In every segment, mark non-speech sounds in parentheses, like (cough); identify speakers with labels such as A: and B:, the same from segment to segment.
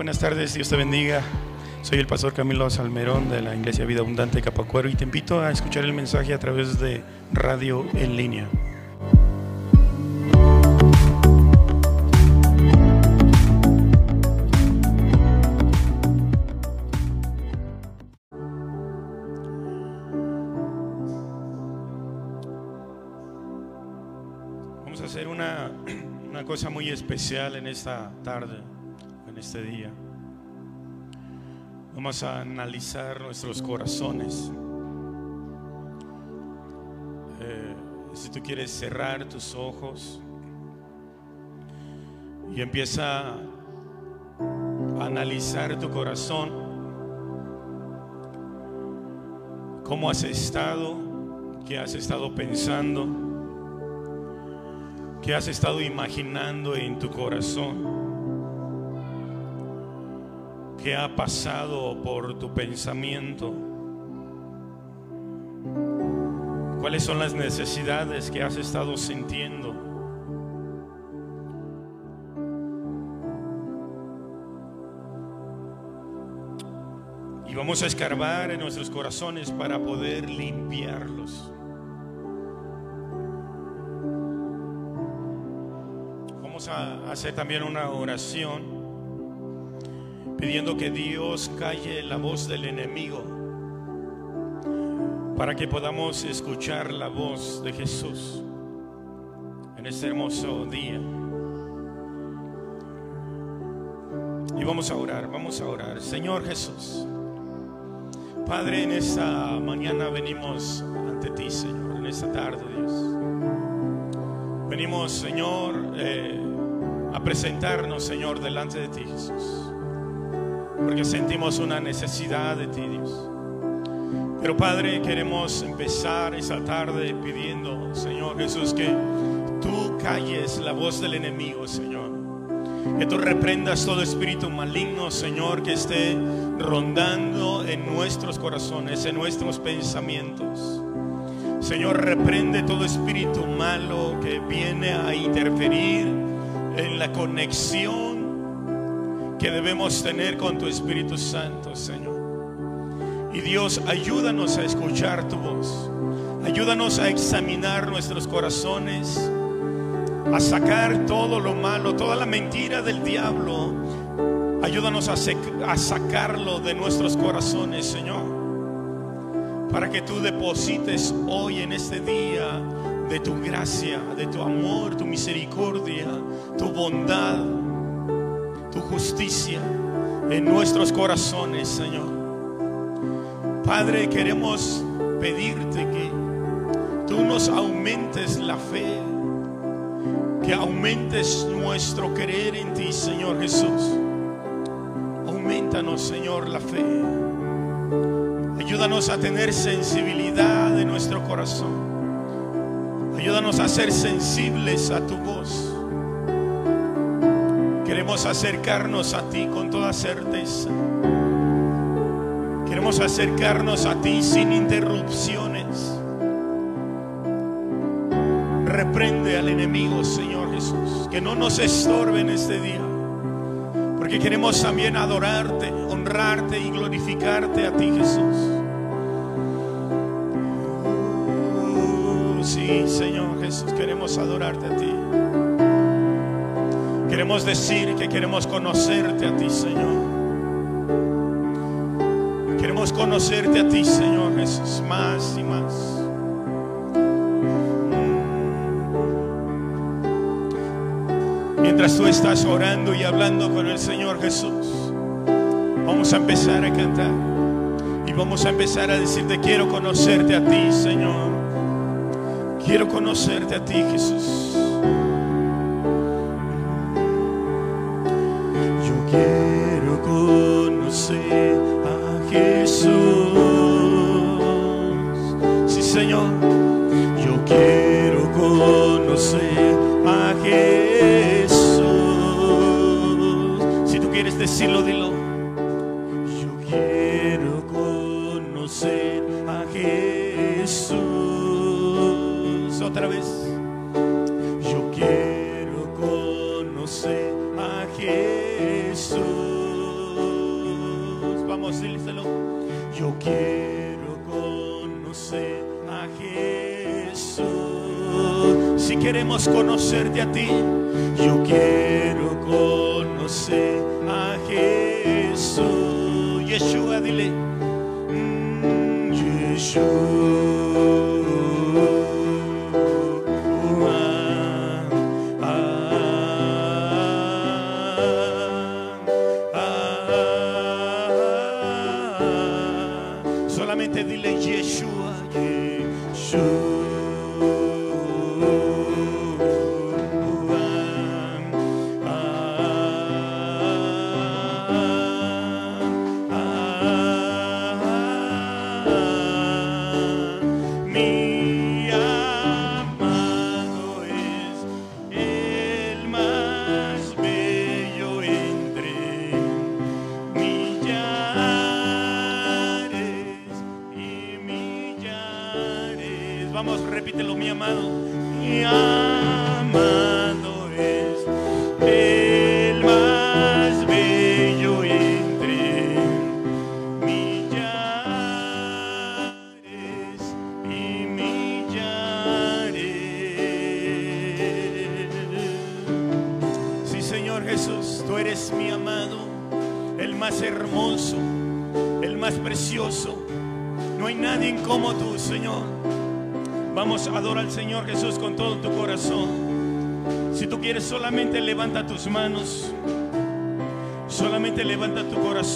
A: buenas tardes, Dios te bendiga. Soy el pastor Camilo Salmerón de la Iglesia Vida Abundante Capacuero y te invito a escuchar el mensaje a través de radio en línea. Vamos a hacer una, (clears throat) una cosa muy especial en esta tarde, en este día. Vamos a analizar nuestros corazones. Eh, si tú quieres cerrar tus ojos y empieza a analizar tu corazón, cómo has estado, qué has estado pensando, qué has estado imaginando en tu corazón. ¿Qué ha pasado por tu pensamiento? ¿Cuáles son las necesidades que has estado sintiendo? Y vamos a escarbar en nuestros corazones para poder limpiarlos. Vamos a hacer también una oración pidiendo que Dios calle la voz del enemigo para que podamos escuchar la voz de Jesús en este hermoso día. Y vamos a orar, vamos a orar. Señor Jesús, Padre, en esta mañana venimos ante ti, Señor, en esta tarde, Dios. Venimos, Señor, eh, a presentarnos, Señor, delante de ti, Jesús porque sentimos una necesidad de ti, Dios. Pero Padre, queremos empezar esa tarde pidiendo, Señor Jesús, que tú calles la voz del enemigo, Señor. Que tú reprendas todo espíritu maligno, Señor, que esté rondando en nuestros corazones, en nuestros pensamientos. Señor, reprende todo espíritu malo que viene a interferir en la conexión que debemos tener con tu Espíritu Santo, Señor. Y Dios, ayúdanos a escuchar tu voz. Ayúdanos a examinar nuestros corazones, a sacar todo lo malo, toda la mentira del diablo. Ayúdanos a, a sacarlo de nuestros corazones, Señor. Para que tú deposites hoy en este día de tu gracia, de tu amor, tu misericordia, tu bondad justicia en nuestros corazones, Señor. Padre, queremos pedirte que tú nos aumentes la fe, que aumentes nuestro creer en ti, Señor Jesús. Aumentanos, Señor, la fe. Ayúdanos a tener sensibilidad en nuestro corazón. Ayúdanos a ser sensibles a tu voz. Queremos acercarnos a ti con toda certeza. Queremos acercarnos a ti sin interrupciones. Reprende al enemigo, Señor Jesús, que no nos estorbe en este día. Porque queremos también adorarte, honrarte y glorificarte a ti, Jesús. Uh, sí, Señor Jesús, queremos adorarte a ti. Queremos decir que queremos conocerte a ti, Señor. Queremos conocerte a ti, Señor Jesús, más y más. Mientras tú estás orando y hablando con el Señor Jesús, vamos a empezar a cantar. Y vamos a empezar a decirte, quiero conocerte a ti, Señor. Quiero conocerte a ti, Jesús. você. Queremos conocerte a ti, yo quiero conocer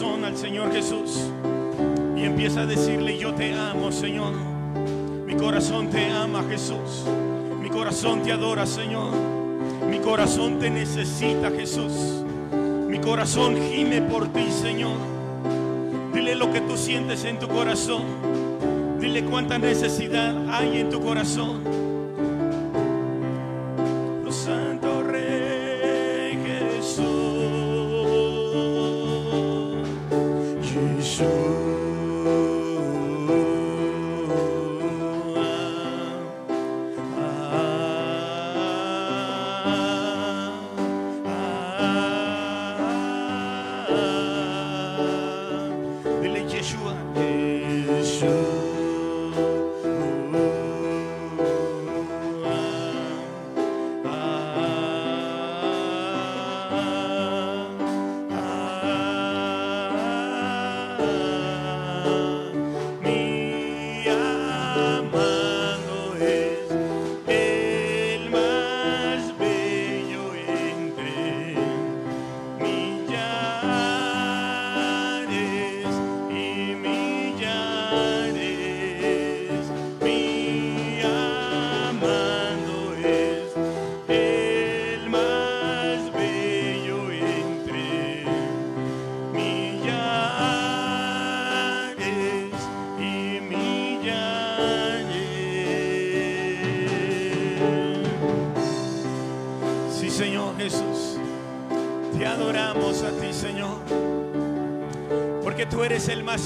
A: al Señor Jesús y empieza a decirle, yo te amo, Señor. Mi corazón te ama, Jesús. Mi corazón te adora, Señor. Mi corazón te necesita, Jesús. Mi corazón gime por ti, Señor. Dile lo que tú sientes en tu corazón. Dile cuánta necesidad hay en tu corazón.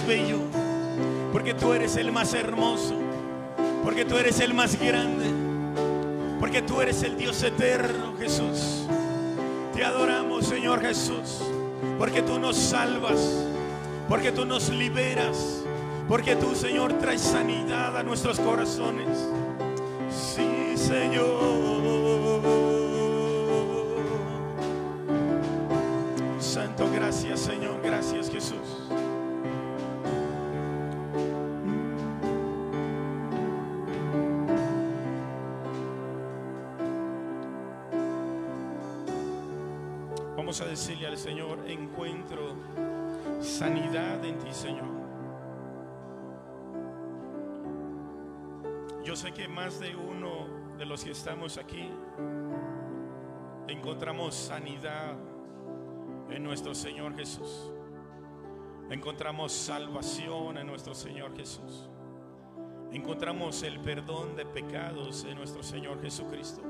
A: Bello, porque tú eres el más hermoso, porque tú eres el más grande, porque tú eres el Dios eterno, Jesús. Te adoramos, Señor Jesús, porque tú nos salvas, porque tú nos liberas, porque tú, Señor, traes sanidad a nuestros corazones. Sí, Señor. Sanidad en ti, Señor. Yo sé que más de uno de los que estamos aquí encontramos sanidad en nuestro Señor Jesús. Encontramos salvación en nuestro Señor Jesús. Encontramos el perdón de pecados en nuestro Señor Jesucristo.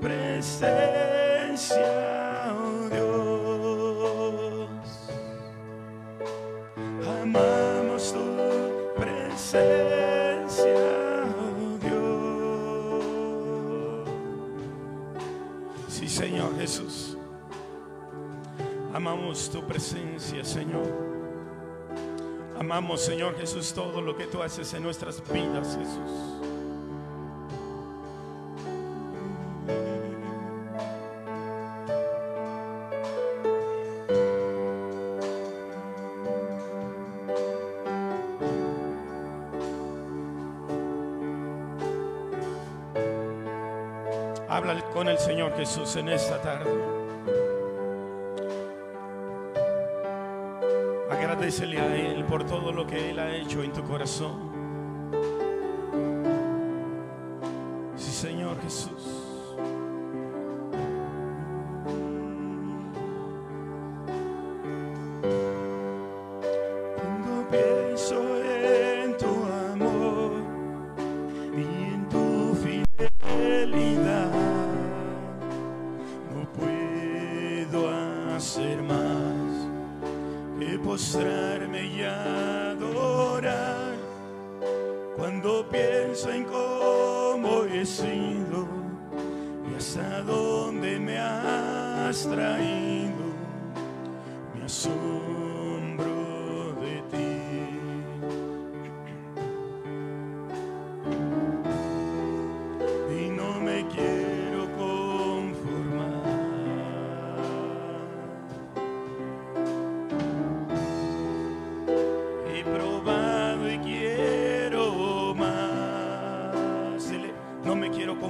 A: presencia, oh Dios. Amamos tu presencia, oh Dios. Sí, Señor Jesús. Amamos tu presencia, Señor. Amamos, Señor Jesús, todo lo que tú haces en nuestras vidas, Jesús. Jesús en esta tarde. Agradecele a Él por todo lo que Él ha hecho en tu corazón.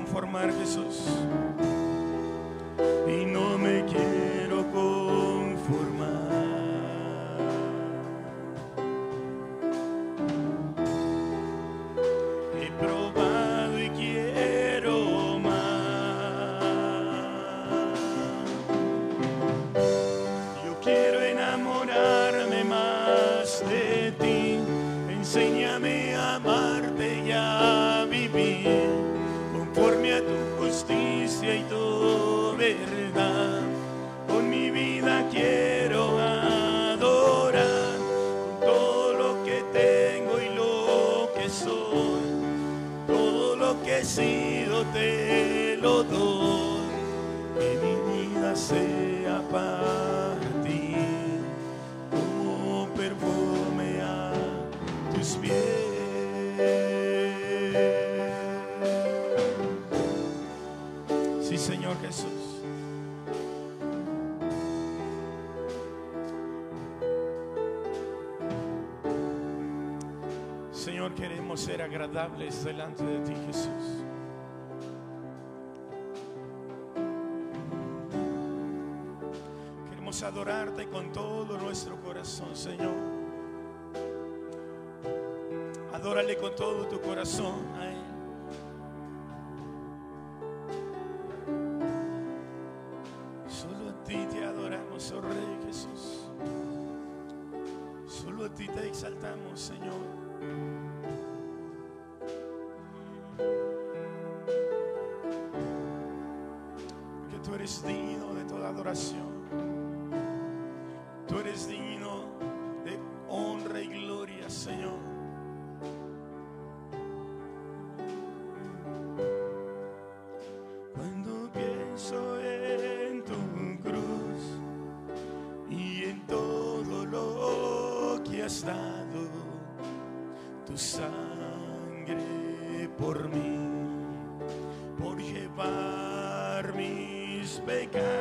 A: transformar, Jesús. Y no agradables delante de ti, Jesús. Queremos adorarte con todo nuestro corazón, Señor. Adórale con todo tu corazón. Tu sangre por mí, por llevar mis pecados.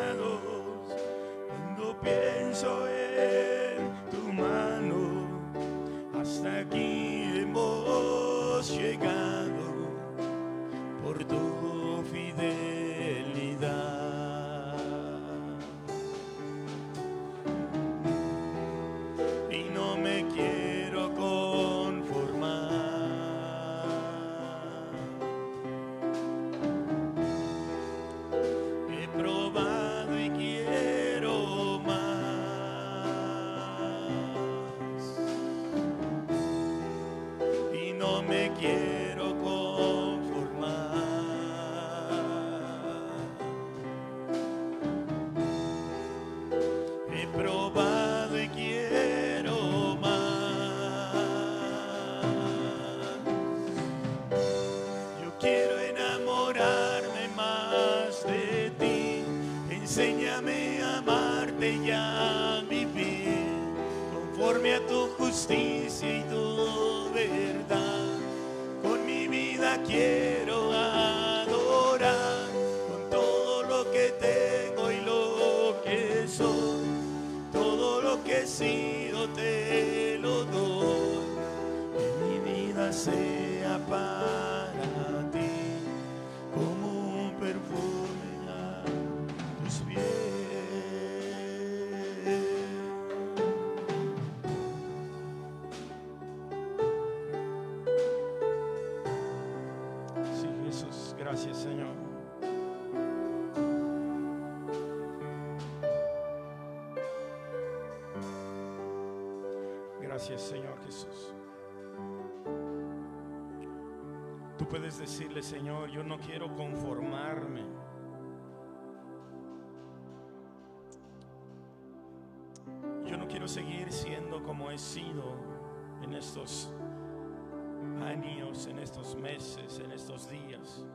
A: Señor Jesús. Tú puedes decirle, Señor, yo no quiero conformarme. Yo no quiero seguir siendo como he sido en estos años, en estos meses, en estos días.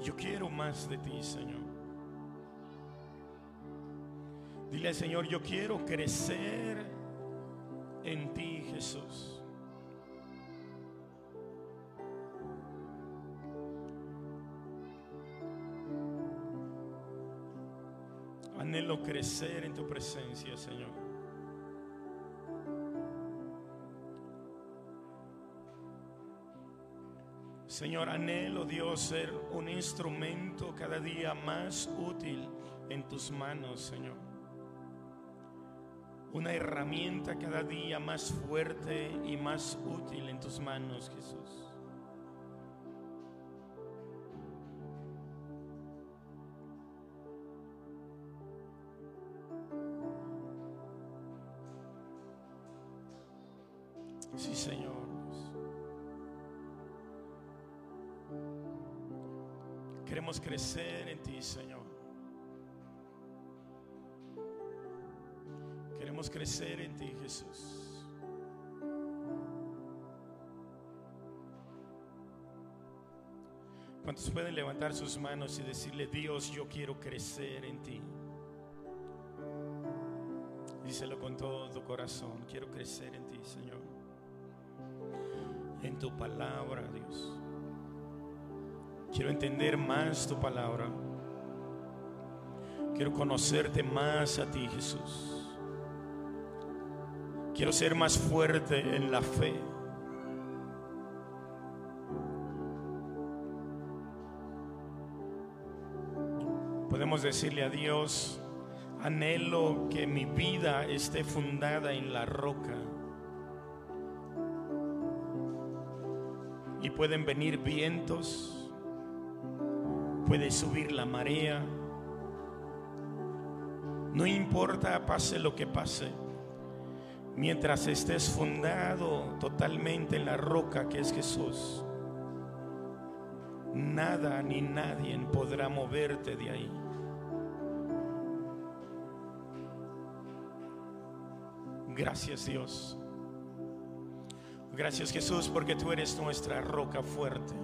A: Yo quiero más de ti, Señor. Dile Señor, yo quiero crecer en ti, Jesús. Anhelo crecer en tu presencia, Señor. Señor, anhelo Dios ser un instrumento cada día más útil en tus manos, Señor. Una herramienta cada día más fuerte y más útil en tus manos, Jesús. Sí, Señor. Queremos crecer en ti, Señor. Crecer en ti, Jesús. ¿Cuántos pueden levantar sus manos y decirle, Dios, yo quiero crecer en ti? Díselo con todo tu corazón, quiero crecer en ti, Señor. En tu palabra, Dios. Quiero entender más tu palabra. Quiero conocerte más a ti, Jesús. Quiero ser más fuerte en la fe. Podemos decirle a Dios, anhelo que mi vida esté fundada en la roca. Y pueden venir vientos, puede subir la marea. No importa pase lo que pase, mientras estés fundado totalmente en la roca que es Jesús, nada ni nadie podrá moverte de ahí. Gracias Dios. Gracias Jesús porque tú eres nuestra roca fuerte.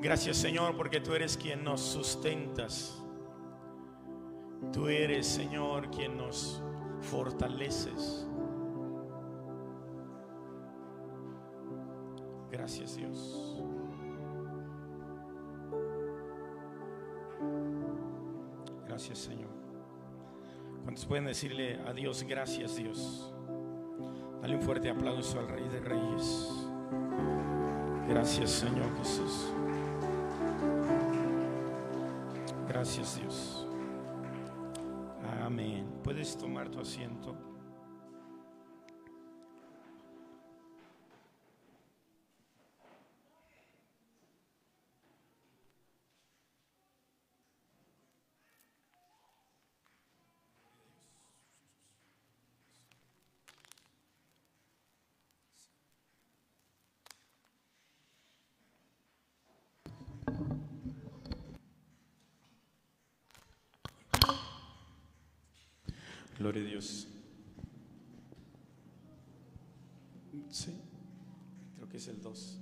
A: Gracias Señor porque tú eres quien nos sustentas. Tú eres, Señor, quien nos fortaleces. Gracias, Dios. Gracias, Señor. ¿Cuántos pueden decirle a Dios gracias, Dios? Dale un fuerte aplauso al Rey de Reyes. Gracias, Señor Jesús. Gracias, Dios. Puedes tomar tu asiento. Gloria a Dios. Sí, creo que es el 2.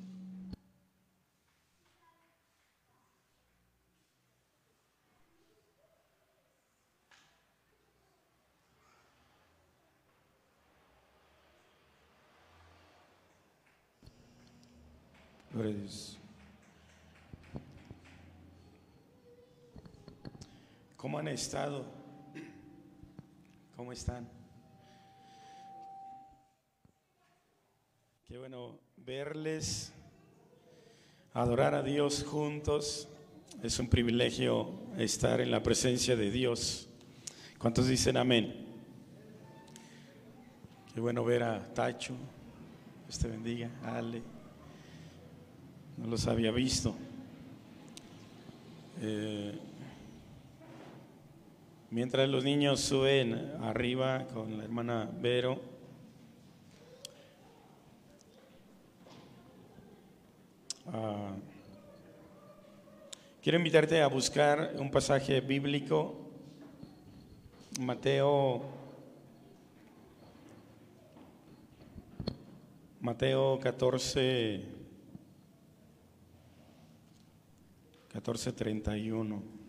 A: Gloria a Dios. ¿Cómo han estado? ¿Cómo están? Qué bueno verles, adorar a Dios juntos. Es un privilegio estar en la presencia de Dios. ¿Cuántos dicen amén? Qué bueno ver a Tacho. Dios te bendiga. Ale. No los había visto. Eh, Mientras los niños suben arriba con la hermana Vero, ah, quiero invitarte a buscar un pasaje bíblico, Mateo, Mateo 14, 14, 31.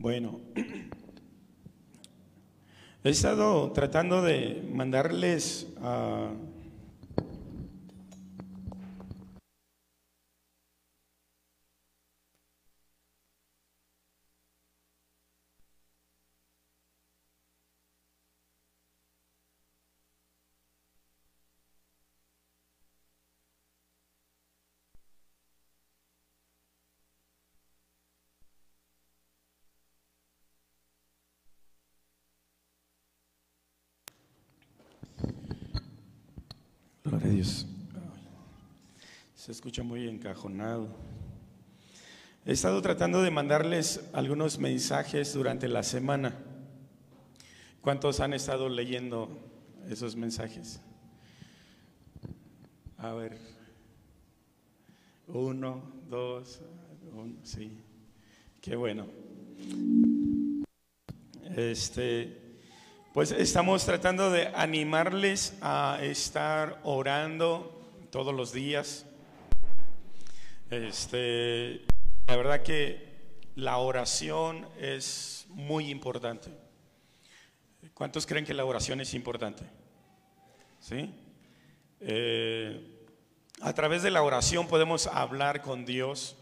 A: Bueno, (clears throat) he estado tratando de mandarles a... Gloria a Dios. Se escucha muy encajonado. He estado tratando de mandarles algunos mensajes durante la semana. ¿Cuántos han estado leyendo esos mensajes? A ver. Uno, dos, uno, sí. Qué bueno. Este, pues estamos tratando de animarles a estar orando todos los días. Este, la verdad que la oración es muy importante. ¿Cuántos creen que la oración es importante? ¿Sí? Eh, a través de la oración podemos hablar con Dios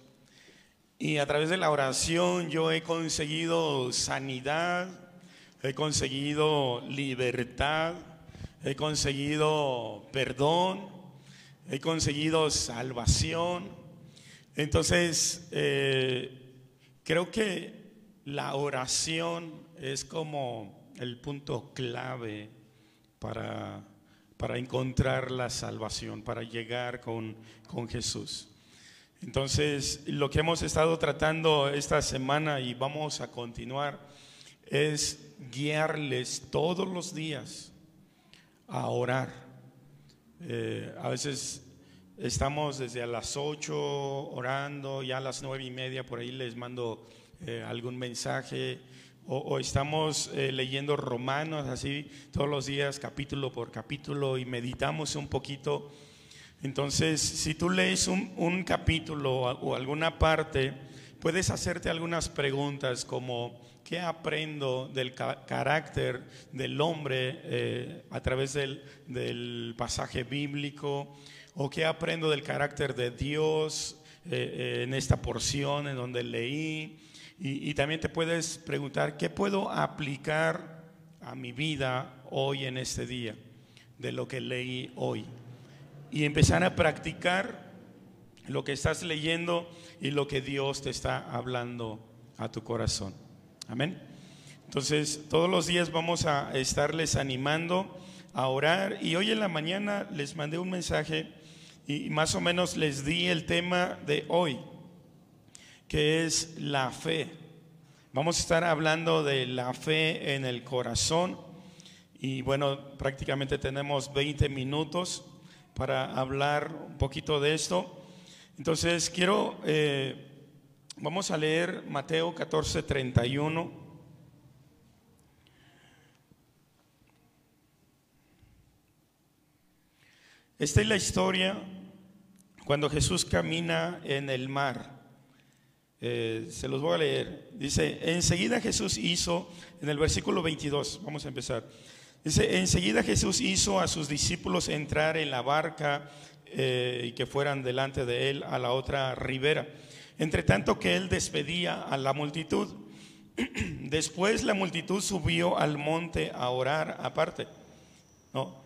A: y a través de la oración yo he conseguido sanidad, he conseguido libertad, he conseguido perdón, he conseguido salvación. Entonces, eh, creo que la oración es como el punto clave para, para encontrar la salvación, para llegar con, con Jesús. Entonces, lo que hemos estado tratando esta semana y vamos a continuar es guiarles todos los días a orar. Eh, a veces estamos desde a las 8 orando, ya a las nueve y media por ahí les mando eh, algún mensaje o, estamos eh, leyendo Romanos así todos los días, capítulo por capítulo, y meditamos un poquito. Entonces, si tú lees un, capítulo o alguna parte, puedes hacerte algunas preguntas como, ¿qué aprendo del carácter del hombre eh, a través del, pasaje bíblico? ¿O qué aprendo del carácter de Dios eh, en esta porción en donde leí? Y, también te puedes preguntar, ¿qué puedo aplicar a mi vida hoy en este día de lo que leí hoy? Y empezar a practicar lo que estás leyendo y lo que Dios te está hablando a tu corazón. Amén. Entonces, todos los días vamos a estarles animando a orar y hoy en la mañana les mandé un mensaje y más o menos les di el tema de hoy que es la fe. Vamos a estar hablando de la fe en el corazón y bueno, prácticamente tenemos 20 minutos para hablar un poquito de esto. Entonces quiero, eh, vamos a leer Mateo 14, 31. Esta es la historia cuando Jesús camina en el mar. Eh, se los voy a leer. Dice, enseguida Jesús hizo, en el versículo 22, vamos a empezar. Dice, enseguida Jesús hizo a sus discípulos entrar en la barca eh, y que fueran delante de él a la otra ribera. Entre tanto que él despedía a la multitud. (clears throat) Después la multitud subió al monte a orar aparte. No.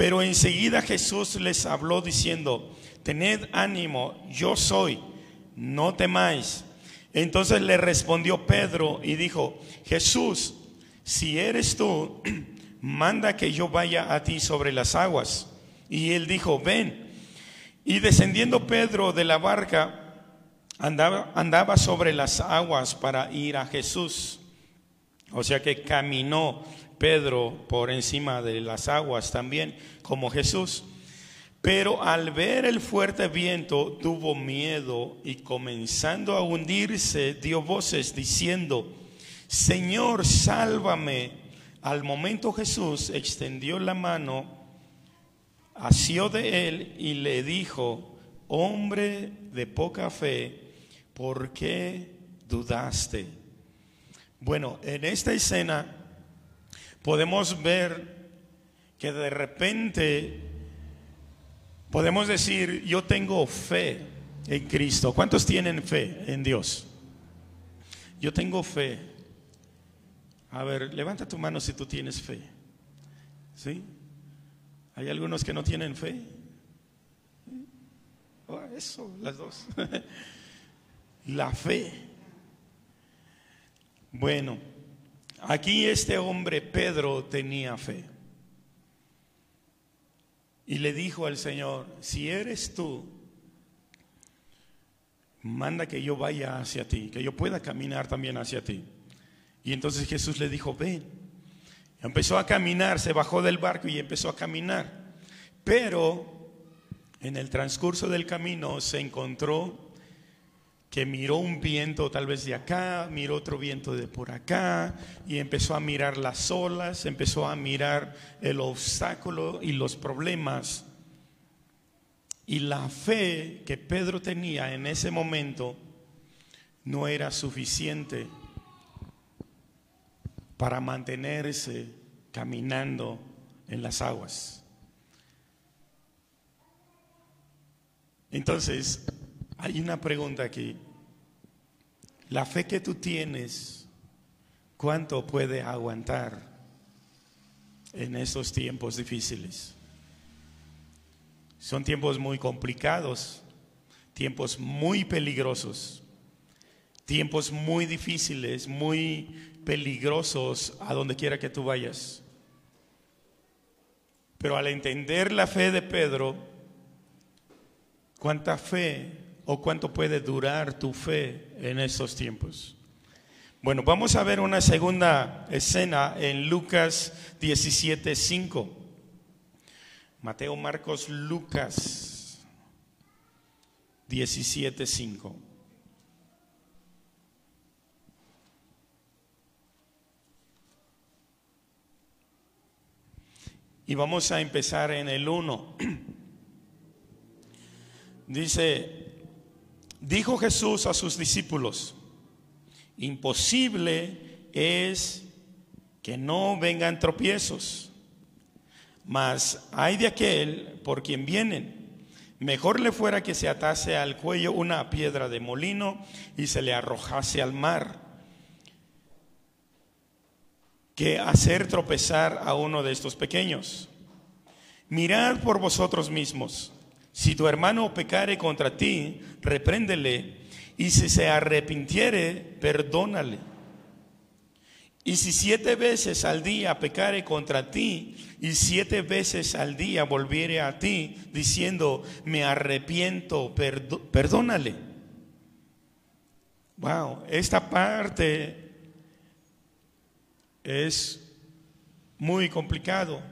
A: Pero enseguida Jesús les habló diciendo, tened ánimo, yo soy, no temáis. Entonces le respondió Pedro y dijo, Jesús, si eres tú, (clears throat) manda que yo vaya a ti sobre las aguas. Y él dijo, ven. Y descendiendo Pedro de la barca, andaba, andaba sobre las aguas para ir a Jesús. O sea que caminó Pedro por encima de las aguas también, como Jesús. Pero al ver el fuerte viento tuvo miedo y comenzando a hundirse dio voces diciendo, Señor, sálvame. Al momento Jesús extendió la mano, asió de él y le dijo, hombre de poca fe, ¿por qué dudaste? Bueno, en esta escena podemos ver que de repente Podemos decir, yo tengo fe en Cristo. ¿Cuántos tienen fe en Dios? Yo tengo fe. A ver, levanta tu mano si tú tienes fe. ¿Sí? ¿Hay algunos que no tienen fe? Oh, eso, las dos. (laughs) La fe. Bueno, aquí este hombre Pedro tenía fe. Y le dijo al Señor, si eres tú, manda que yo vaya hacia ti, que yo pueda caminar también hacia ti. Y entonces Jesús le dijo, ven. Empezó a caminar, se bajó del barco y empezó a caminar. Pero en el transcurso del camino se encontró que miró un viento tal vez de acá, miró otro viento de por acá y empezó a mirar las olas, empezó a mirar el obstáculo y los problemas. Y la fe que Pedro tenía en ese momento no era suficiente para mantenerse caminando en las aguas. Entonces, hay una pregunta aquí. La fe que tú tienes, ¿cuánto puede aguantar en estos tiempos difíciles? Son tiempos muy complicados, tiempos muy peligrosos, tiempos muy difíciles, muy peligrosos a donde quiera que tú vayas. Pero al entender la fe de Pedro, ¿cuánta fe o cuánto puede durar tu fe en estos tiempos? Bueno, vamos a ver una segunda escena en Lucas 17:5. Mateo, Marcos, Lucas 17:5. Y vamos a empezar en el 1. (clears throat) Dice, dijo Jesús a sus discípulos, imposible es que no vengan tropiezos, mas hay de aquel por quien vienen. Mejor le fuera que se atase al cuello una piedra de molino y se le arrojase al mar que hacer tropezar a uno de estos pequeños. Mirad por vosotros mismos. Si tu hermano pecare contra ti, repréndele, y si se arrepintiere, perdónale. Y si siete veces al día pecare contra ti, y siete veces al día volviere a ti, diciendo, me arrepiento, perdónale. Wow, esta parte es muy complicado.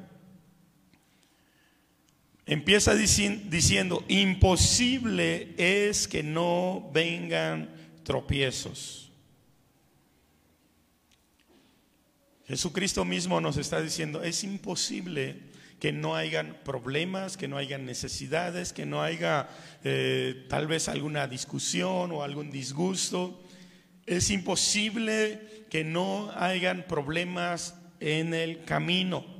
A: Empieza diciendo, imposible es que no vengan tropiezos. Jesucristo mismo nos está diciendo, es imposible que no hayan problemas, que no hayan necesidades, que no haya eh, tal vez alguna discusión o algún disgusto. Es imposible que no hayan problemas en el camino.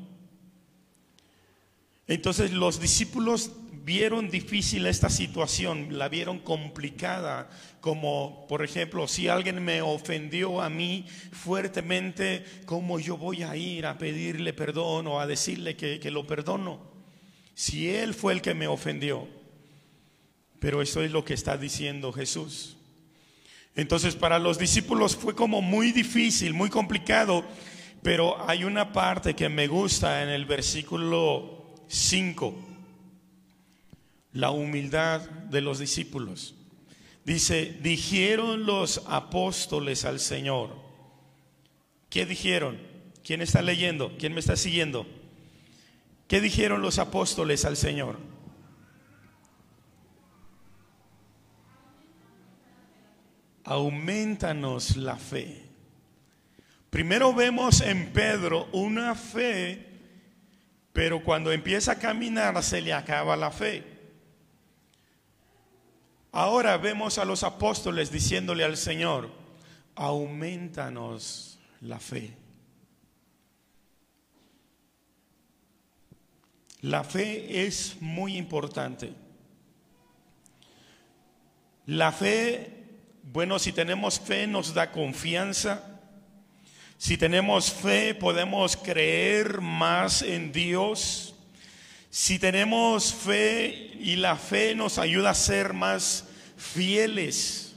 A: Entonces los discípulos vieron difícil esta situación, la vieron complicada, como por ejemplo, si alguien me ofendió a mí fuertemente, ¿cómo yo voy a ir a pedirle perdón o a decirle que, que lo perdono? Si él fue el que me ofendió. Pero eso es lo que está diciendo Jesús. Entonces para los discípulos fue como muy difícil, muy complicado, pero hay una parte que me gusta en el versículo 5, la humildad de los discípulos. Dice, dijeron los apóstoles al Señor. ¿Qué dijeron? ¿Quién está leyendo? ¿Quién me está siguiendo? ¿Qué dijeron los apóstoles al Señor? aumentanos la fe. Primero vemos en Pedro una fe, pero cuando empieza a caminar se le acaba la fe. Ahora vemos a los apóstoles diciéndole al Señor, aumentanos la fe. La fe es muy importante. La fe bueno, si tenemos fe nos da confianza. Si tenemos fe podemos creer más en Dios. Si tenemos fe y la fe nos ayuda a ser más fieles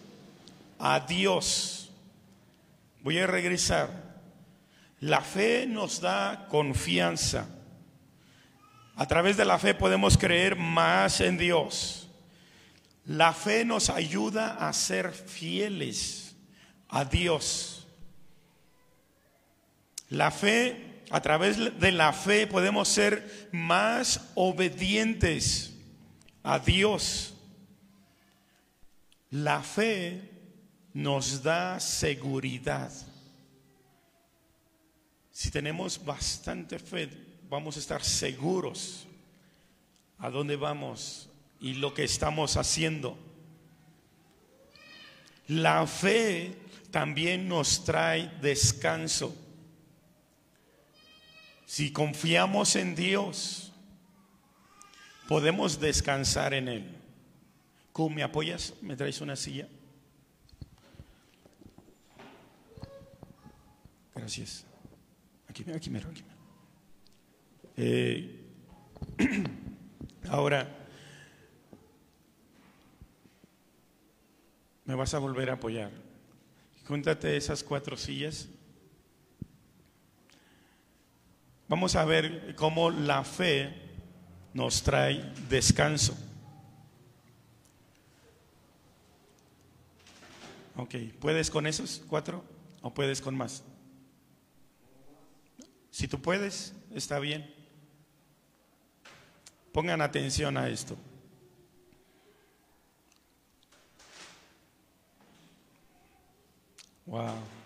A: a Dios. Voy a regresar. La fe nos da confianza. A través de la fe podemos creer más en Dios. La fe nos ayuda a ser fieles a Dios. La fe, a través de la fe podemos ser más obedientes a Dios. La fe nos da seguridad. Si tenemos bastante fe, vamos a estar seguros a dónde vamos, y lo que estamos haciendo. La fe también nos trae descanso. Si confiamos en Dios, podemos descansar en Él. ¿Cómo me apoyas? ¿Me traes una silla? Gracias. Aquí, aquí aquí eh, (clears throat) ahora, me vas a volver a apoyar. Júntate esas cuatro sillas. Vamos a ver cómo la fe nos trae descanso. Ok, ¿puedes con esos cuatro o puedes con más? Si tú puedes, está bien. Pongan atención a esto. Wow.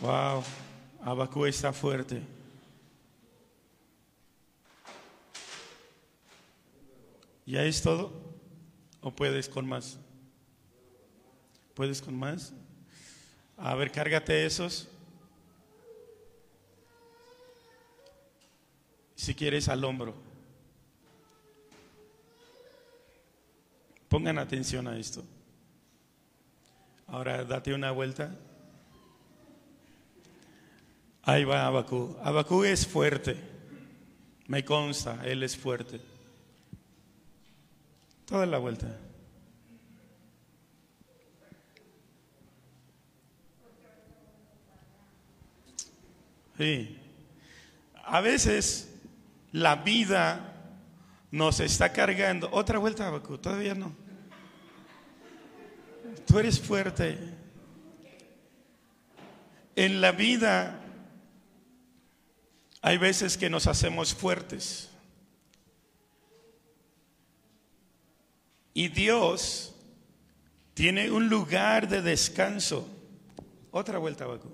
A: Wow. Abacú está fuerte. ¿Ya es todo? ¿O puedes con más? ¿Puedes con más? A ver, cárgate esos. Si quieres al hombro. Pongan atención a esto. Ahora date una vuelta. Ahí va Abacú. Abacú es fuerte. Me consta, él es fuerte. Toda la vuelta. Sí. A veces la vida nos está cargando. Otra vuelta, Abacú, todavía no. Tú eres fuerte. En la vida hay veces que nos hacemos fuertes. Y Dios tiene un lugar de descanso. Otra vuelta, Abacú.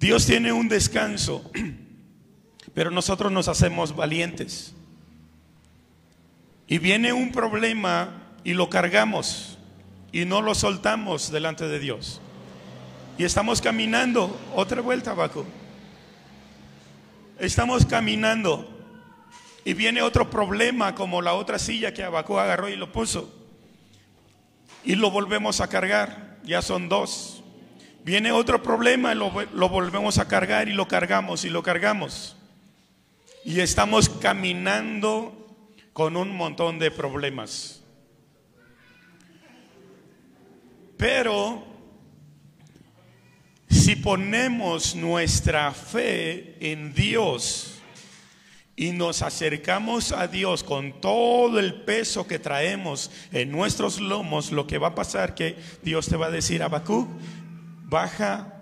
A: Dios tiene un descanso, (clears throat) pero nosotros nos hacemos valientes. Y viene un problema y lo cargamos y no lo soltamos delante de Dios. Y estamos caminando, otra vuelta abajo. Estamos caminando y viene otro problema como la otra silla que Abacú agarró y lo puso. Y lo volvemos a cargar, ya son dos. Viene otro problema, lo, lo volvemos a cargar y lo cargamos y lo cargamos. Y estamos caminando con un montón de problemas. Pero si ponemos nuestra fe en Dios y nos acercamos a Dios con todo el peso que traemos en nuestros lomos, lo que va a pasar que Dios te va a decir, Habacuc, baja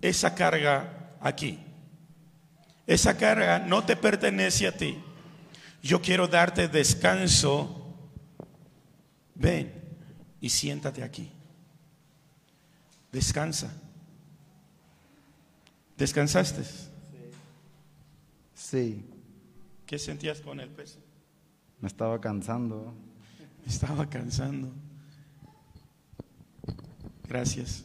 A: esa carga aquí. Esa carga no te pertenece a ti. Yo quiero darte descanso. Ven y siéntate aquí. Descansa. ¿Descansaste?
B: Sí.
A: ¿Qué sentías con el peso?
B: Me estaba cansando.
A: Me estaba cansando. Gracias.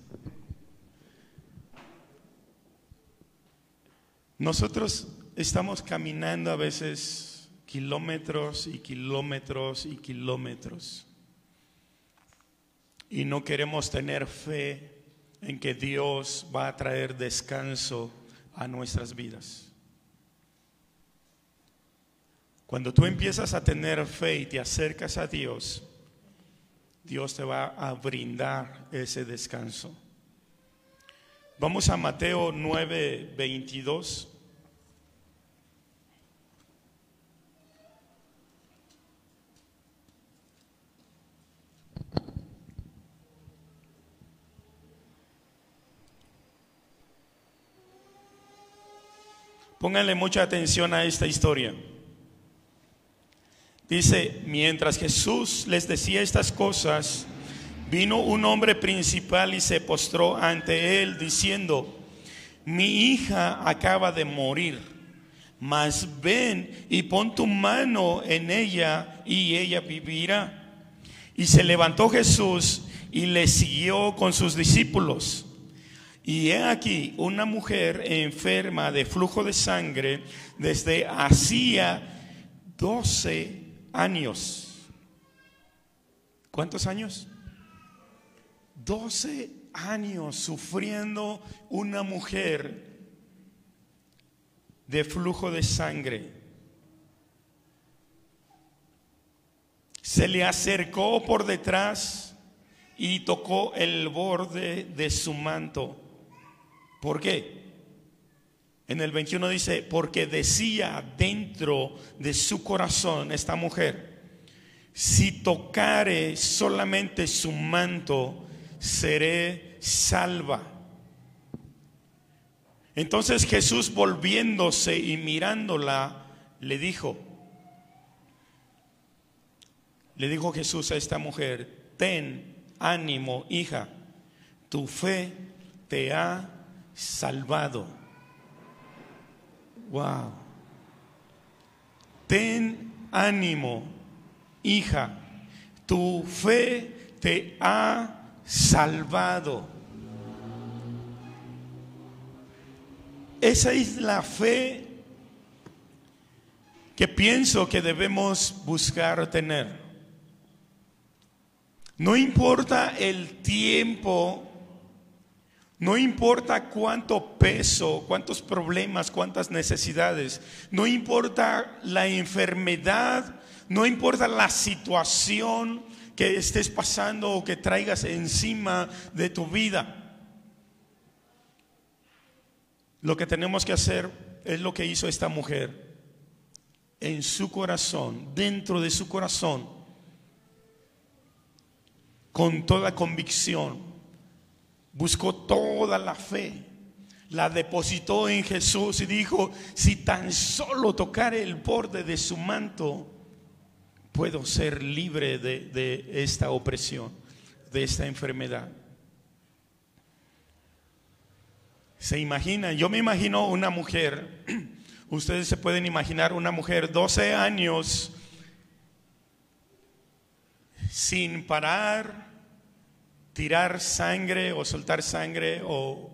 A: Nosotros estamos caminando a veces kilómetros y kilómetros y kilómetros y no queremos tener fe en que Dios va a traer descanso a nuestras vidas. Cuando tú empiezas a tener fe y te acercas a Dios, Dios te va a brindar ese descanso. Vamos a Mateo 9, 22. Pónganle mucha atención a esta historia. Dice, mientras Jesús les decía estas cosas, vino un hombre principal y se postró ante él diciendo, mi hija acaba de morir, mas ven y pon tu mano en ella y ella vivirá. Y se levantó Jesús y le siguió con sus discípulos. Y he aquí una mujer enferma de flujo de sangre desde hacía 12 años. ¿Cuántos años? 12 años sufriendo una mujer de flujo de sangre. se le acercó por detrás y tocó el borde de su manto. ¿Por qué? En el 21 dice, porque decía dentro de su corazón esta mujer, si tocare solamente su manto, seré salva. Entonces Jesús volviéndose y mirándola, le dijo, le dijo Jesús a esta mujer, ten ánimo, hija, tu fe te ha salvado. Wow. Ten ánimo, hija, tu fe te ha salvado. Esa es la fe que pienso que debemos buscar tener. No importa el tiempo, no importa cuánto peso, cuántos problemas, cuántas necesidades, no importa la enfermedad, no importa la situación que estés pasando o que traigas encima de tu vida. Lo que tenemos que hacer es lo que hizo esta mujer en su corazón, dentro de su corazón, con toda convicción, buscó toda la fe, la depositó en Jesús y dijo, si tan solo tocar el borde de su manto, puedo ser libre de, esta opresión, de esta enfermedad. Se imagina, yo me imagino una mujer, (clears throat) ustedes se pueden imaginar una mujer 12 años sin parar, tirar sangre o soltar sangre o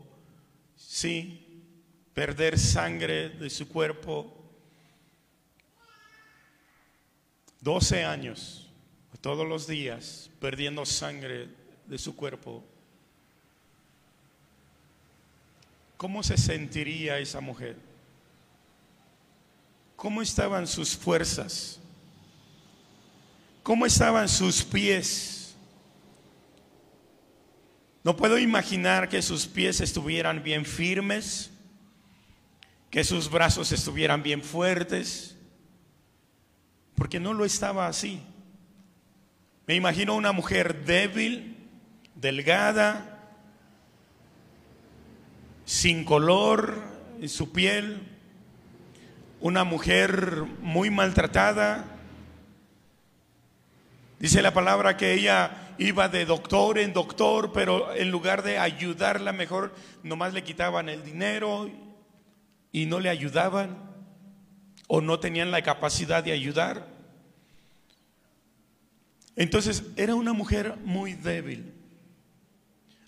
A: sí, perder sangre de su cuerpo. 12 años, todos los días, perdiendo sangre de su cuerpo. ¿Cómo se sentiría esa mujer? ¿Cómo estaban sus fuerzas? ¿Cómo estaban sus pies? No puedo imaginar que sus pies estuvieran bien firmes, que sus brazos estuvieran bien fuertes, porque no lo estaba así. Me imagino una mujer débil, delgada, sin color en su piel, una mujer muy maltratada. Dice la palabra que ella iba de doctor en doctor, pero en lugar de ayudarla mejor, nomás le quitaban el dinero y no le ayudaban o no tenían la capacidad de ayudar. Entonces era una mujer muy débil.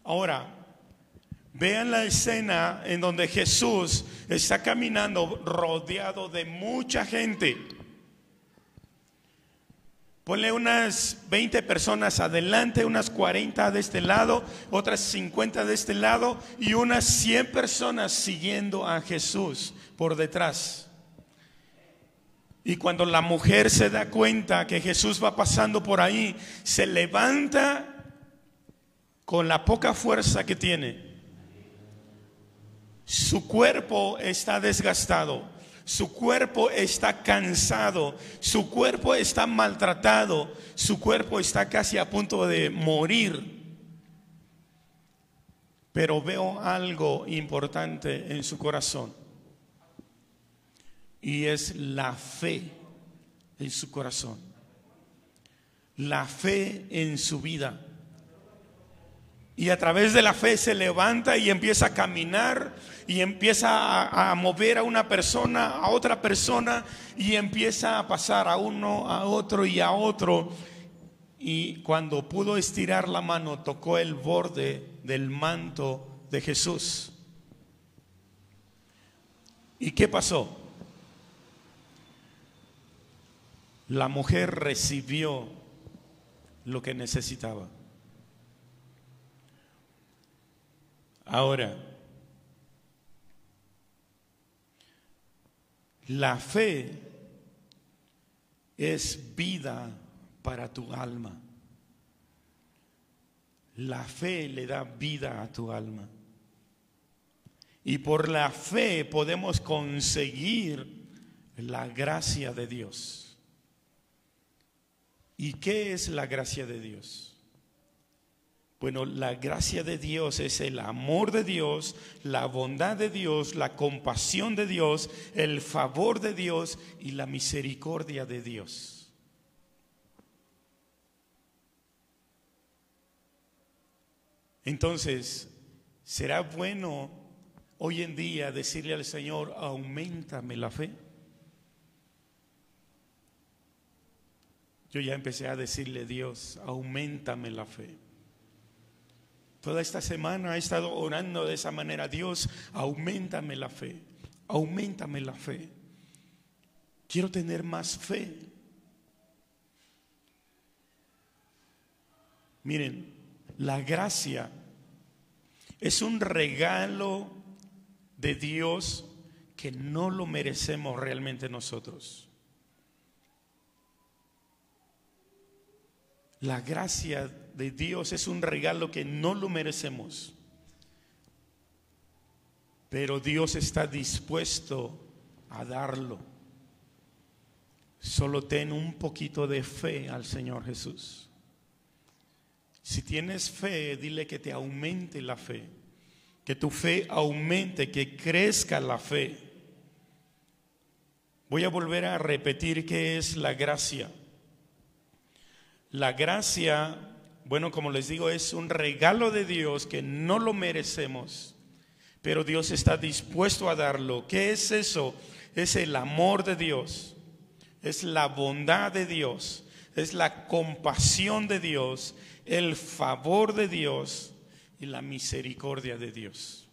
A: Ahora, Vean la escena en donde Jesús está caminando rodeado de mucha gente. Ponle unas 20 personas adelante, unas 40 de este lado, otras 50 de este lado y unas 100 personas siguiendo a Jesús por detrás. Y cuando la mujer se da cuenta que Jesús va pasando por ahí, se levanta con la poca fuerza que tiene su cuerpo está desgastado, su cuerpo está cansado, su cuerpo está maltratado, su cuerpo está casi a punto de morir. Pero veo algo importante en su corazón y es la fe en su corazón, la fe en su vida. Y a través de la fe se levanta y empieza a caminar y empieza a, mover a una persona, a otra persona y empieza a pasar a uno, a otro y a otro. Y cuando pudo estirar la mano, tocó el borde del manto de Jesús. ¿Y qué pasó? La mujer recibió lo que necesitaba. Ahora, la fe es vida para tu alma. La fe le da vida a tu alma. Y por la fe podemos conseguir la gracia de Dios. ¿Y qué es la gracia de Dios? Bueno, la gracia de Dios es el amor de Dios, la bondad de Dios, la compasión de Dios, el favor de Dios y la misericordia de Dios. Entonces, ¿será bueno hoy en día decirle al Señor, aumentame la fe? Yo ya empecé a decirle, Dios, aumentame la fe. Toda esta semana he estado orando de esa manera. Dios, aumentame la fe. Aumentame la fe. Quiero tener más fe. Miren, la gracia es un regalo de Dios que no lo merecemos realmente nosotros. La gracia de Dios es un regalo que no lo merecemos. Pero Dios está dispuesto a darlo. Solo ten un poquito de fe al Señor Jesús. Si tienes fe, dile que te aumente la fe. Que tu fe aumente, que crezca la fe. Voy a volver a repetir qué es la gracia. La gracia bueno, como les digo, es un regalo de Dios que no lo merecemos, pero Dios está dispuesto a darlo. ¿Qué es eso? Es el amor de Dios, es la bondad de Dios, es la compasión de Dios, el favor de Dios y la misericordia de Dios.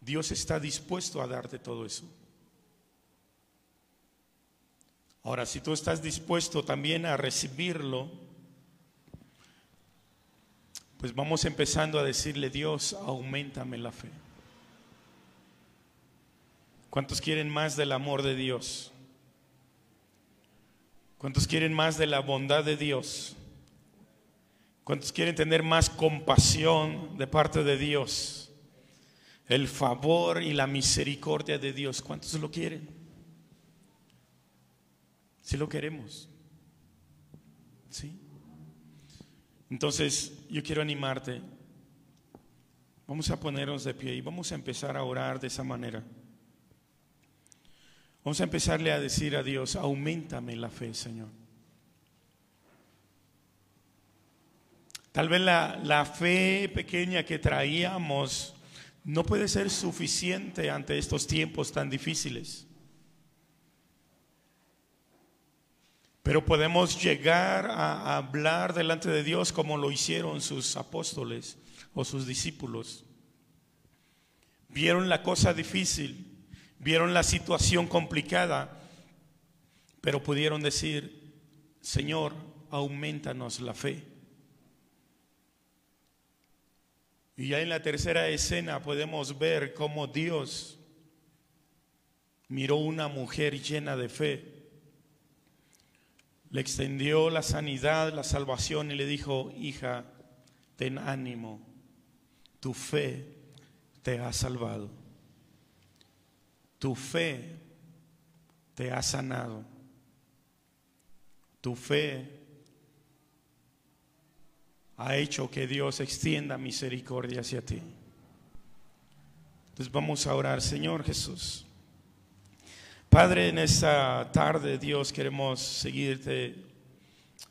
A: Dios está dispuesto a darte todo eso. Ahora, si tú estás dispuesto también a recibirlo, pues vamos empezando a decirle, Dios, aumentame la fe. ¿Cuántos quieren más del amor de Dios? ¿Cuántos quieren más de la bondad de Dios? ¿Cuántos quieren tener más compasión de parte de Dios? El favor y la misericordia de Dios. ¿Cuántos lo quieren? Si lo queremos. ¿Sí? Entonces, yo quiero animarte. Vamos a ponernos de pie y vamos a empezar a orar de esa manera. Vamos a empezarle a decir a Dios, aumentame la fe, Señor. Tal vez la, la fe pequeña que traíamos no puede ser suficiente ante estos tiempos tan difíciles. Pero podemos llegar a hablar delante de Dios como lo hicieron sus apóstoles o sus discípulos. Vieron la cosa difícil, vieron la situación complicada, pero pudieron decir, Señor, aumentanos la fe. Y ya en la tercera escena podemos ver cómo Dios miró una mujer llena de fe le extendió la sanidad, la salvación y le dijo, hija, ten ánimo, tu fe te ha salvado, tu fe te ha sanado, tu fe ha hecho que Dios extienda misericordia hacia ti. Entonces vamos a orar, Señor Jesús. Padre, en esta tarde, Dios, queremos seguirte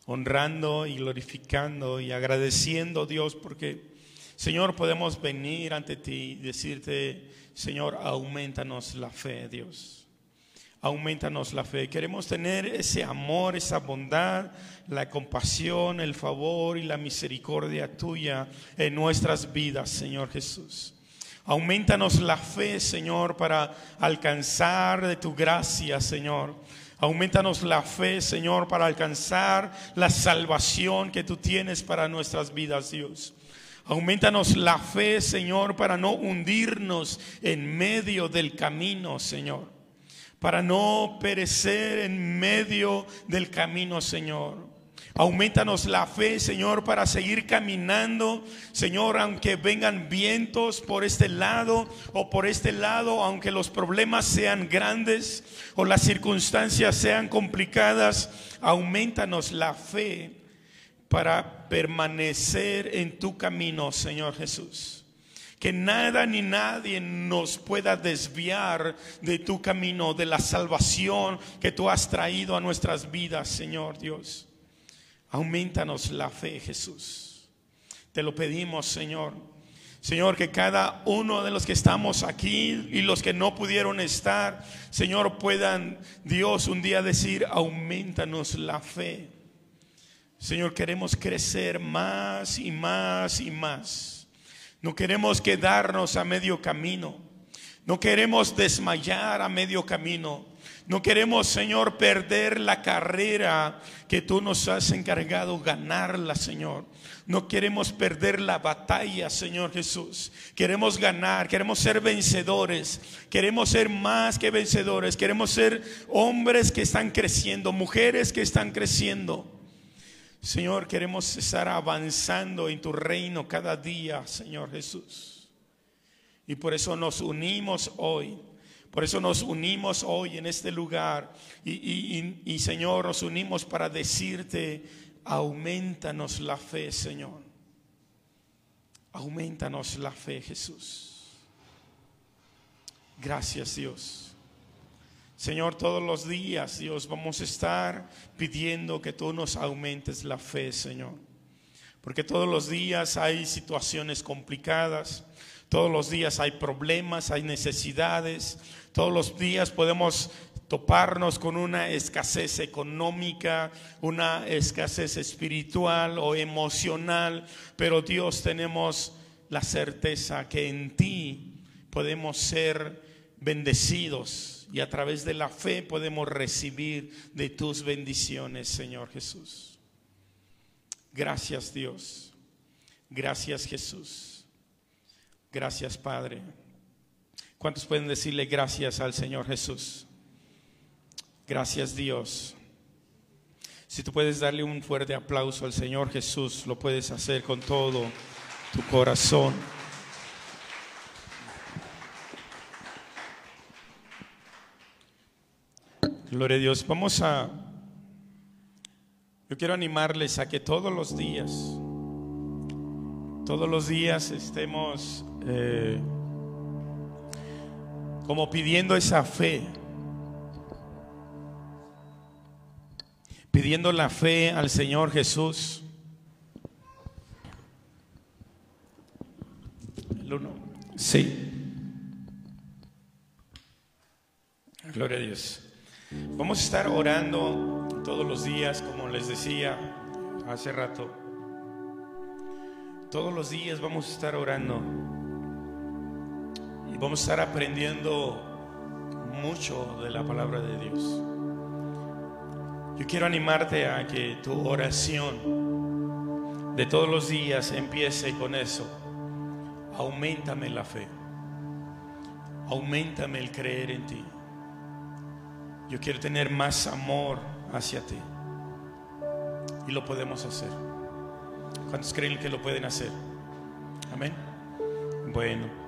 A: honrando y glorificando y agradeciendo, Dios, porque, Señor, podemos venir ante ti y decirte, Señor, aumentanos la fe, Dios. Aumentanos la fe. Queremos tener ese amor, esa bondad, la compasión, el favor y la misericordia tuya en nuestras vidas, Señor Jesús. Aumentanos la fe, Señor, para alcanzar de tu gracia, Señor. Aumentanos la fe, Señor, para alcanzar la salvación que tú tienes para nuestras vidas, Dios. Aumentanos la fe, Señor, para no hundirnos en medio del camino, Señor. para no perecer en medio del camino, Señor. Aumentanos la fe, Señor, para seguir caminando. Señor, aunque vengan vientos por este lado o por este lado, aunque los problemas sean grandes o las circunstancias sean complicadas, aumentanos la fe para permanecer en tu camino, Señor Jesús. Que nada ni nadie nos pueda desviar de tu camino, de la salvación que tú has traído a nuestras vidas, Señor Dios. Aumentanos la fe, Jesús. Te lo pedimos, Señor. Señor, que cada uno de los que estamos aquí y los que no pudieron estar, Señor, puedan, Dios, un día decir, aumentanos la fe. Señor, queremos crecer más y más y más. No queremos quedarnos a medio camino. No queremos desmayar a medio camino. No queremos, Señor, perder la carrera que tú nos has encargado ganarla, Señor. No queremos perder la batalla, Señor Jesús. Queremos ganar, queremos ser vencedores, queremos ser más que vencedores, queremos ser hombres que están creciendo, mujeres que están creciendo. Señor, queremos estar avanzando en tu reino cada día, Señor Jesús. Y por eso nos unimos hoy por eso nos unimos hoy en este lugar y, Señor, nos unimos para decirte, aumentanos la fe, Señor. Aumentanos la fe, Jesús. Gracias, Dios. Señor, todos los días, Dios, vamos a estar pidiendo que tú nos aumentes la fe, Señor. Porque todos los días hay situaciones complicadas, todos los días hay problemas, hay necesidades, todos los días podemos toparnos con una escasez económica, una escasez espiritual o emocional, pero Dios tenemos la certeza que en ti podemos ser bendecidos y a través de la fe podemos recibir de tus bendiciones, Señor Jesús. Gracias Dios. Gracias Jesús. Gracias Padre. ¿Cuántos pueden decirle gracias al Señor Jesús? Gracias Dios. Si tú puedes darle un fuerte aplauso al Señor Jesús, lo puedes hacer con todo tu corazón. Gloria a Dios. Vamos a... Yo quiero animarles a que todos los días, todos los días estemos... Eh, como pidiendo esa fe, pidiendo la fe al Señor Jesús. El uno, sí. Gloria a Dios. Vamos a estar orando todos los días, como les decía hace rato. Todos los días vamos a estar orando vamos a estar aprendiendo mucho de la palabra de Dios. Yo quiero animarte a que tu oración de todos los días empiece con eso. Aumentame la fe. Aumentame el creer en ti. Yo quiero tener más amor hacia ti. Y lo podemos hacer. ¿Cuántos creen que lo pueden hacer? Amén. Bueno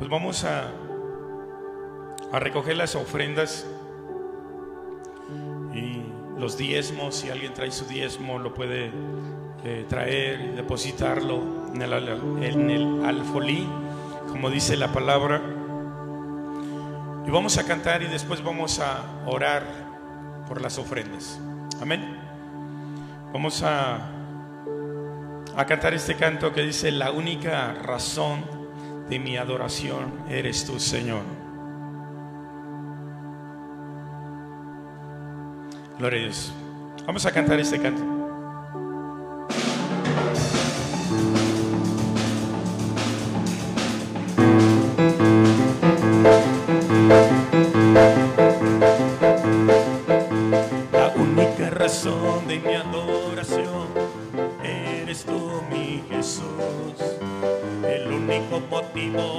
A: pues vamos a, a recoger las ofrendas y los diezmos. Si alguien trae su diezmo, lo puede eh, traer y depositarlo en el, en el alfolí, como dice la palabra. Y vamos a cantar y después vamos a orar por las ofrendas. Amén. Vamos a, a cantar este canto que dice, la única razón de mi adoración eres tú, Señor. Gloria a Dios. Vamos a cantar este canto. people.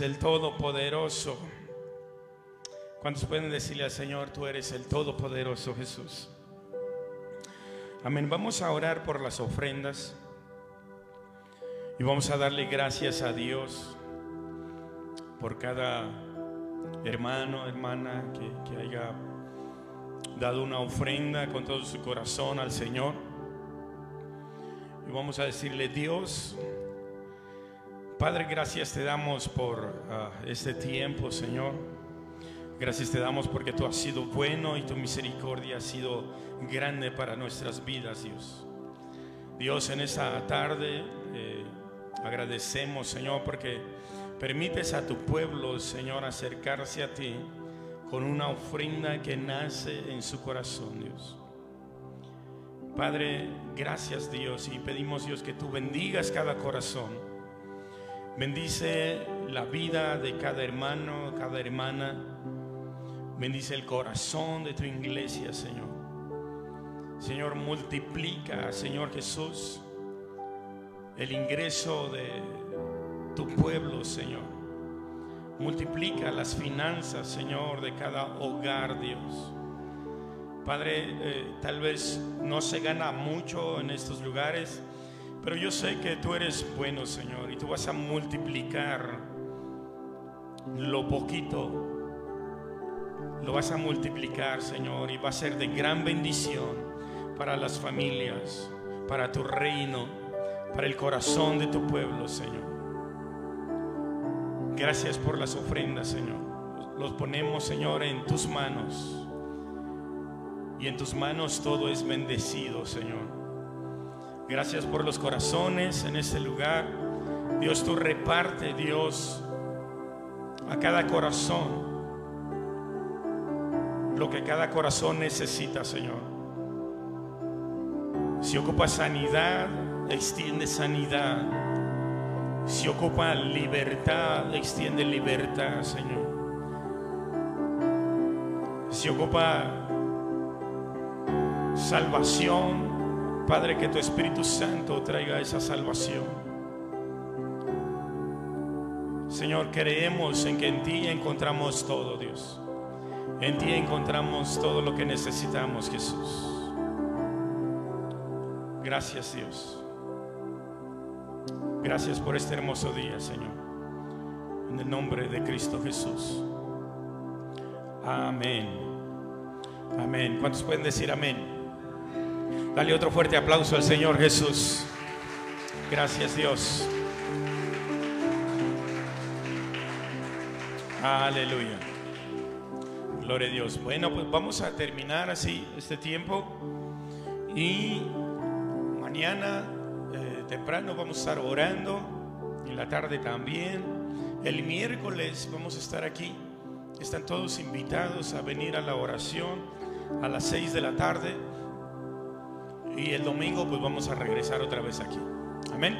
A: El Todopoderoso. ¿Cuántos pueden decirle al Señor, tú eres el Todopoderoso Jesús? Amén. Vamos a orar por las ofrendas y vamos a darle gracias a Dios por cada hermano, hermana que haya dado una ofrenda con todo su corazón al Señor. Y vamos a decirle, Dios, Padre, gracias te damos por ah, este tiempo, Señor. Gracias te damos porque tú has sido bueno y tu misericordia ha sido grande para nuestras vidas, Dios. Dios, en esta tarde eh, agradecemos, Señor, porque permites a tu pueblo, Señor, acercarse a ti con una ofrenda que nace en su corazón, Dios. Padre, gracias Dios y pedimos Dios que tú bendigas cada corazón. Bendice la vida de cada hermano, cada hermana. Bendice el corazón de tu iglesia, Señor. Señor, multiplica, Señor Jesús, el ingreso de tu pueblo, Señor. Multiplica las finanzas, Señor, de cada hogar, Dios. Padre, eh, tal vez no se gana mucho en estos lugares, pero yo sé que tú eres bueno, Señor, y tú vas a multiplicar lo poquito. Lo vas a multiplicar, Señor, y va a ser de gran bendición para las familias, para tu reino, para el corazón de tu pueblo, Señor. Gracias por las ofrendas, Señor. Los ponemos, Señor, en tus manos. Y en tus manos todo es bendecido, Señor. Gracias por los corazones en este lugar. Dios, tú reparte, Dios, a cada corazón lo que cada corazón necesita, Señor. Si ocupa sanidad, extiende sanidad. Si ocupa libertad, extiende libertad, Señor. Si ocupa salvación, Padre, que tu Espíritu Santo traiga esa salvación. Señor, creemos en que en ti encontramos todo, Dios. En ti encontramos todo lo que necesitamos, Jesús. Gracias, Dios. Gracias por este hermoso día, Señor. En el nombre de Cristo Jesús. Amén. Amén. ¿Cuántos pueden decir amén? Dale otro fuerte aplauso al Señor Jesús. Gracias Dios. Aleluya. Gloria a Dios. Bueno, pues vamos a terminar así este tiempo. Y mañana eh, temprano vamos a estar orando. En la tarde también. El miércoles vamos a estar aquí. Están todos invitados a venir a la oración a las 6 de la tarde. Y el domingo pues vamos a regresar otra vez aquí. Amén.